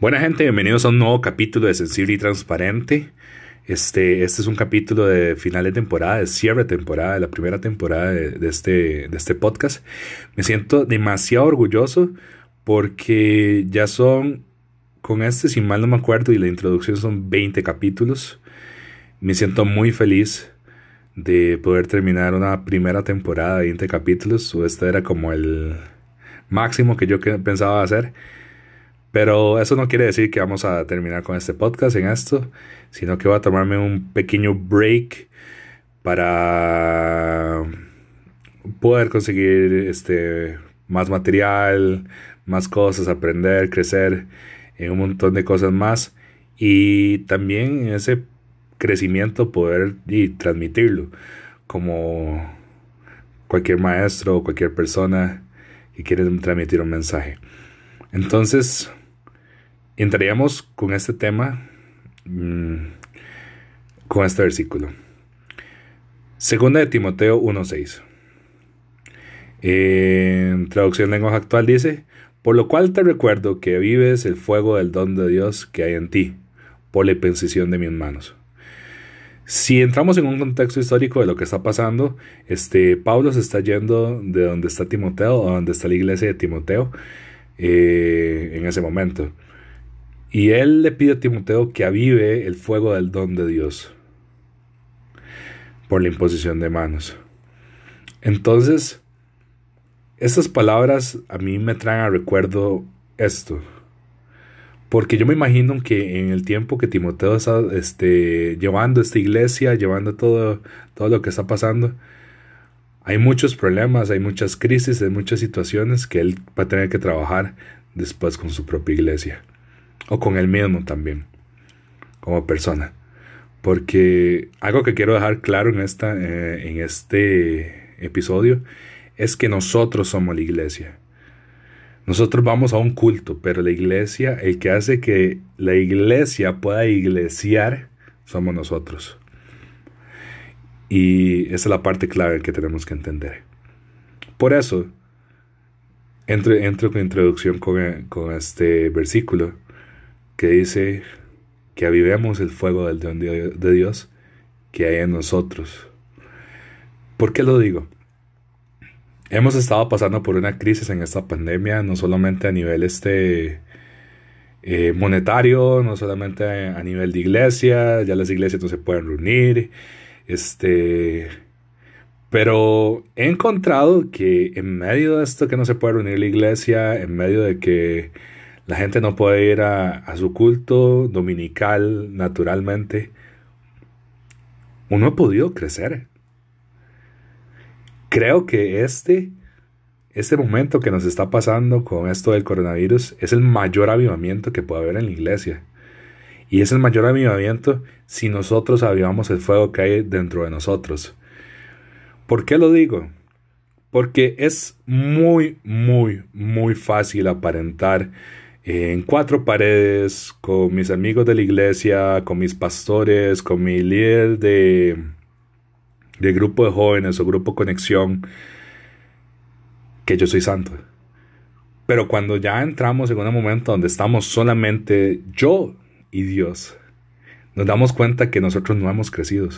Buena gente, bienvenidos a un nuevo capítulo de Sensible y Transparente. Este, este es un capítulo de final de temporada, de cierre de temporada, de la primera temporada de, este, de este podcast. Me siento demasiado orgulloso porque ya son, con este, si mal no me acuerdo, y la introducción son 20 capítulos. Me siento muy feliz de poder terminar una primera temporada de 20 capítulos. Este era como el máximo que yo pensaba hacer. Pero eso no quiere decir que vamos a terminar con este podcast en esto, sino que voy a tomarme un pequeño break para poder conseguir este más material, más cosas, aprender, crecer en un montón de cosas más y también ese crecimiento poder y transmitirlo como cualquier maestro o cualquier persona que quiere transmitir un mensaje. Entonces, entraríamos con este tema, mm, con este versículo. Segunda de Timoteo 1.6. En traducción lenguaje actual dice, por lo cual te recuerdo que vives el fuego del don de Dios que hay en ti, por la imposición de mis manos. Si entramos en un contexto histórico de lo que está pasando, este, Pablo se está yendo de donde está Timoteo, o donde está la iglesia de Timoteo, eh, en ese momento. Y él le pide a Timoteo que avive el fuego del don de Dios por la imposición de manos. Entonces, estas palabras a mí me traen a recuerdo esto. Porque yo me imagino que en el tiempo que Timoteo está este, llevando esta iglesia, llevando todo, todo lo que está pasando, hay muchos problemas, hay muchas crisis, hay muchas situaciones que él va a tener que trabajar después con su propia iglesia o con él mismo también, como persona. Porque algo que quiero dejar claro en, esta, eh, en este episodio es que nosotros somos la iglesia. Nosotros vamos a un culto, pero la iglesia, el que hace que la iglesia pueda iglesiar, somos nosotros. Y esa es la parte clave que tenemos que entender. Por eso, entro, con introducción con, con este versículo que dice que avivemos el fuego del don de Dios que hay en nosotros. ¿Por qué lo digo? Hemos estado pasando por una crisis en esta pandemia, no solamente a nivel este, eh, monetario, no solamente a nivel de iglesia, ya las iglesias no se pueden reunir, este, pero he encontrado que en medio de esto que no se puede reunir la iglesia, en medio de que la gente no puede ir a, su culto dominical naturalmente. Uno ha podido crecer. Creo que este, este momento que nos está pasando con esto del coronavirus es el mayor avivamiento que puede haber en la iglesia. Y es el mayor avivamiento si nosotros avivamos el fuego que hay dentro de nosotros. ¿Por qué lo digo? Porque es muy, muy, muy fácil aparentar en cuatro paredes, con mis amigos de la iglesia, con mis pastores, con mi líder de, de grupo de jóvenes o grupo conexión, que yo soy santo. Pero cuando ya entramos en un momento donde estamos solamente yo y Dios, nos damos cuenta que nosotros no hemos crecido.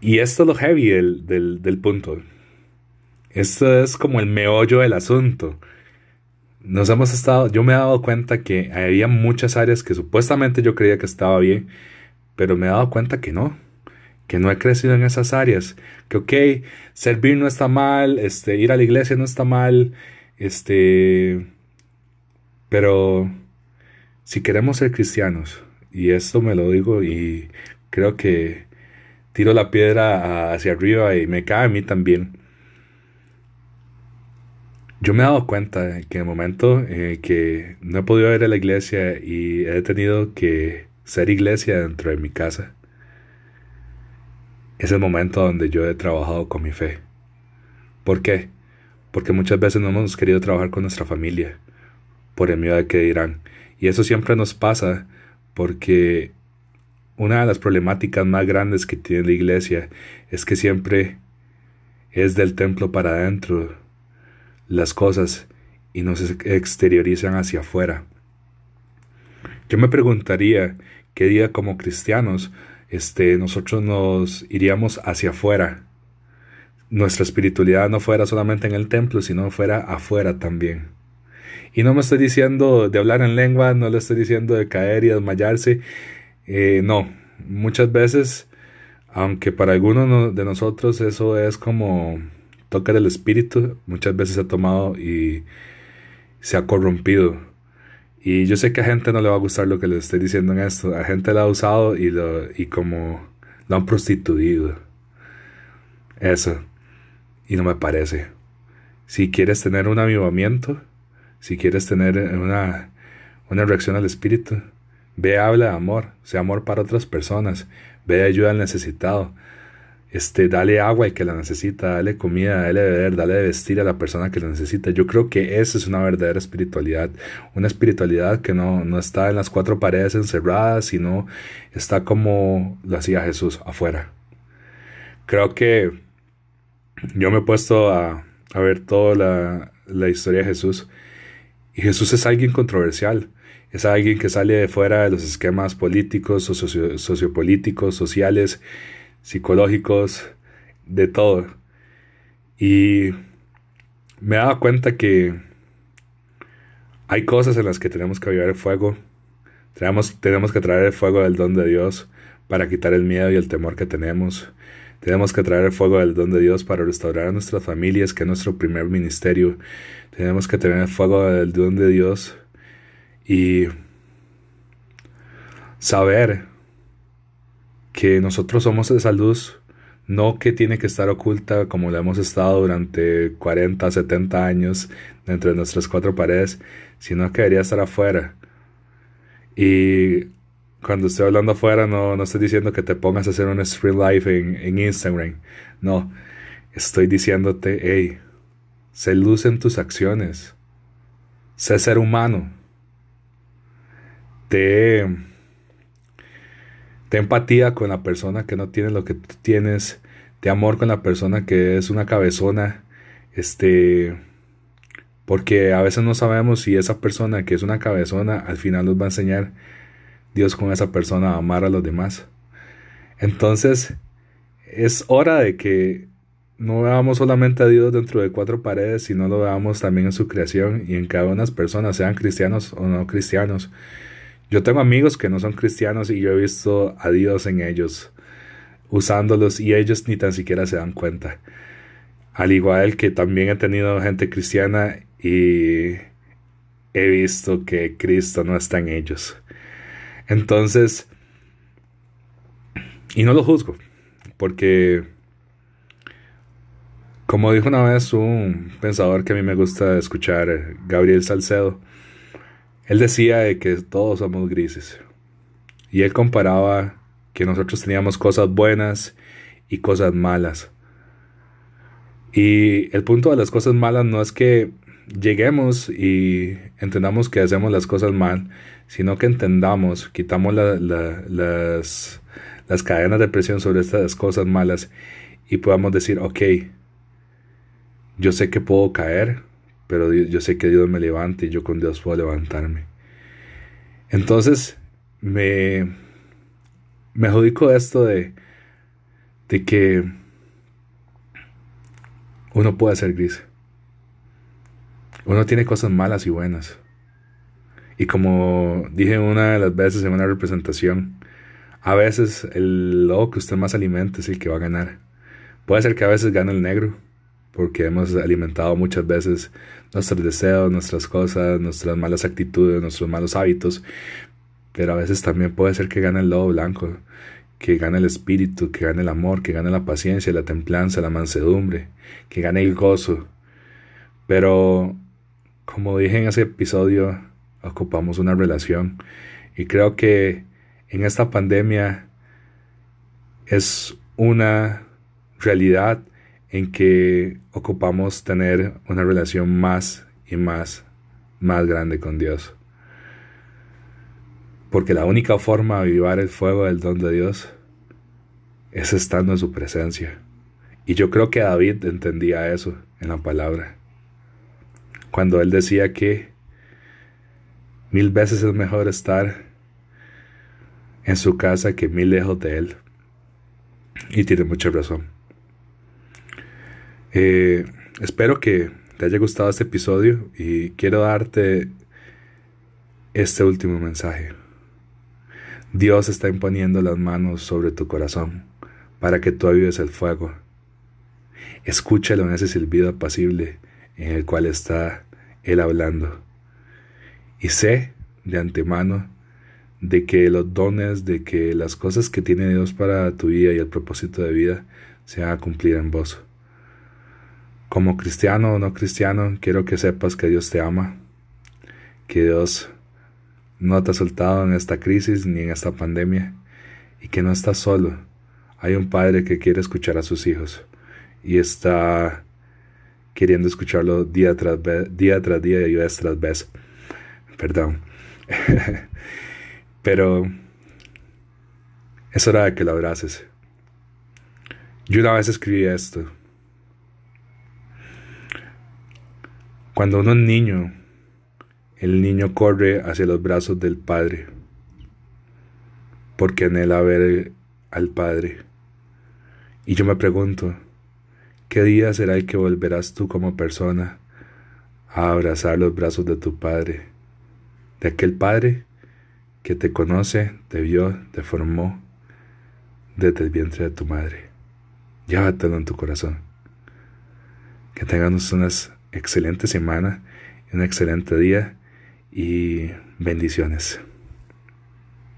Y esto es lo heavy del, del, del punto. Esto es como el meollo del asunto nos hemos estado, yo me he dado cuenta que había muchas áreas que supuestamente yo creía que estaba bien, pero me he dado cuenta que no, que no he crecido en esas áreas, que ok, servir no está mal, este, ir a la iglesia no está mal, este, pero si queremos ser cristianos, y esto me lo digo y creo que tiro la piedra hacia arriba y me cae a mí también, yo me he dado cuenta que en el momento en que no he podido ir a la iglesia y he tenido que ser iglesia dentro de mi casa, es el momento donde yo he trabajado con mi fe. ¿Por qué? Porque muchas veces no hemos querido trabajar con nuestra familia por el miedo de que dirán. Y eso siempre nos pasa porque una de las problemáticas más grandes que tiene la iglesia es que siempre es del templo para adentro las cosas y no se exteriorizan hacia afuera. Yo me preguntaría qué día como cristianos este, nosotros nos iríamos hacia afuera. Nuestra espiritualidad no fuera solamente en el templo, sino fuera afuera también. Y no me estoy diciendo de hablar en lengua, no le estoy diciendo de caer y desmayarse. Eh, no, muchas veces, aunque para algunos de nosotros eso es como toque del espíritu, muchas veces se ha tomado y se ha corrompido. Y yo sé que a gente no le va a gustar lo que les estoy diciendo en esto. A gente lo ha usado y, lo, y como lo han prostituido. Eso. Y no me parece. Si quieres tener un avivamiento, si quieres tener una, una reacción al Espíritu, ve, habla de amor, sea amor para otras personas, ve, ayuda al necesitado, este, dale agua al que la necesita, dale comida, dale beber, dale vestir a la persona que la necesita. Yo creo que esa es una verdadera espiritualidad, una espiritualidad que no, no está en las cuatro paredes encerradas, sino está como lo hacía Jesús afuera. Creo que yo me he puesto a, ver toda la, la historia de Jesús y Jesús es alguien controversial. Es alguien que sale de fuera de los esquemas políticos, sociopolíticos, sociales, psicológicos, de todo. Y me he dado cuenta que hay cosas en las que tenemos que avivar el fuego. Tenemos, tenemos que traer el fuego del don de Dios para quitar el miedo y el temor que tenemos. Tenemos que traer el fuego del don de Dios para restaurar a nuestras familias, que es nuestro primer ministerio. Tenemos que tener el fuego del don de Dios y saber que nosotros somos esa luz, no que tiene que estar oculta como la hemos estado durante 40, 70 años entre nuestras cuatro paredes, sino que debería estar afuera. Y cuando estoy hablando afuera, no, no estoy diciendo que te pongas a hacer un stream live en, en Instagram. No, estoy diciéndote, hey, Sé luz en tus acciones. Sé ser humano. Ten empatía con la persona que no tiene lo que tú tienes. Te amor con la persona que es una cabezona. Este. Porque a veces no sabemos si esa persona que es una cabezona al final nos va a enseñar Dios con esa persona a amar a los demás. Entonces, es hora de que no veamos solamente a Dios dentro de cuatro paredes, sino lo veamos también en su creación y en cada una de las personas, sean cristianos o no cristianos. Yo tengo amigos que no son cristianos y yo he visto a Dios en ellos, usándolos y ellos ni tan siquiera se dan cuenta. Al igual que también he tenido gente cristiana y he visto que Cristo no está en ellos. Entonces, y no lo juzgo, porque como dijo una vez un pensador que a mí me gusta escuchar, Gabriel Salcedo, él decía de que todos somos grises. Y él comparaba que nosotros teníamos cosas buenas y cosas malas. Y el punto de las cosas malas no es que lleguemos y entendamos que hacemos las cosas mal, sino que entendamos, quitamos las, las cadenas de presión sobre estas cosas malas y podamos decir, ok, yo sé que puedo caer, pero yo sé que Dios me levanta y yo con Dios puedo levantarme. Entonces, me, me adjudico esto de, de que uno puede ser gris. Uno tiene cosas malas y buenas. Y como dije una de las veces en una representación, a veces el lobo que usted más alimente es el que va a ganar. Puede ser que a veces gane el negro, porque hemos alimentado muchas veces nuestros deseos, nuestras cosas, nuestras malas actitudes, nuestros malos hábitos, pero a veces también puede ser que gane el lobo blanco, que gane el espíritu, que gane el amor, que gane la paciencia, la templanza, la mansedumbre, que gane el gozo. Pero, como dije en ese episodio, ocupamos una relación y creo que en esta pandemia es una realidad en que ocupamos tener una relación más y más, más grande con Dios. Porque la única forma de avivar el fuego del don de Dios es estando en su presencia. Y yo creo que David entendía eso en la palabra. Cuando él decía que mil veces es mejor estar en su casa que mil lejos de él. Y tiene mucha razón. Eh, espero que te haya gustado este episodio y quiero darte este último mensaje. Dios está imponiendo las manos sobre tu corazón para que tú avives el fuego. Escúchalo en ese silbido apacible en el cual está Él hablando. Y sé de antemano de que los dones, de que las cosas que tiene Dios para tu vida y el propósito de vida se van a cumplir en vos. Como cristiano o no cristiano, quiero que sepas que Dios te ama, que Dios no te ha soltado en esta crisis ni en esta pandemia y que no estás solo. Hay un padre que quiere escuchar a sus hijos y está queriendo escucharlo día tras, día, tras día y vez tras vez. Perdón. Pero es hora de que lo abraces. Yo una vez escribí esto. Cuando uno es niño, el niño corre hacia los brazos del Padre, porque anhela ver al Padre. Y yo me pregunto, ¿qué día será el que volverás tú como persona a abrazar los brazos de tu Padre? De aquel Padre que te conoce, te vio, te formó desde el vientre de tu madre. Llévatelo en tu corazón. Que tengamos una excelente semana, un excelente día y bendiciones.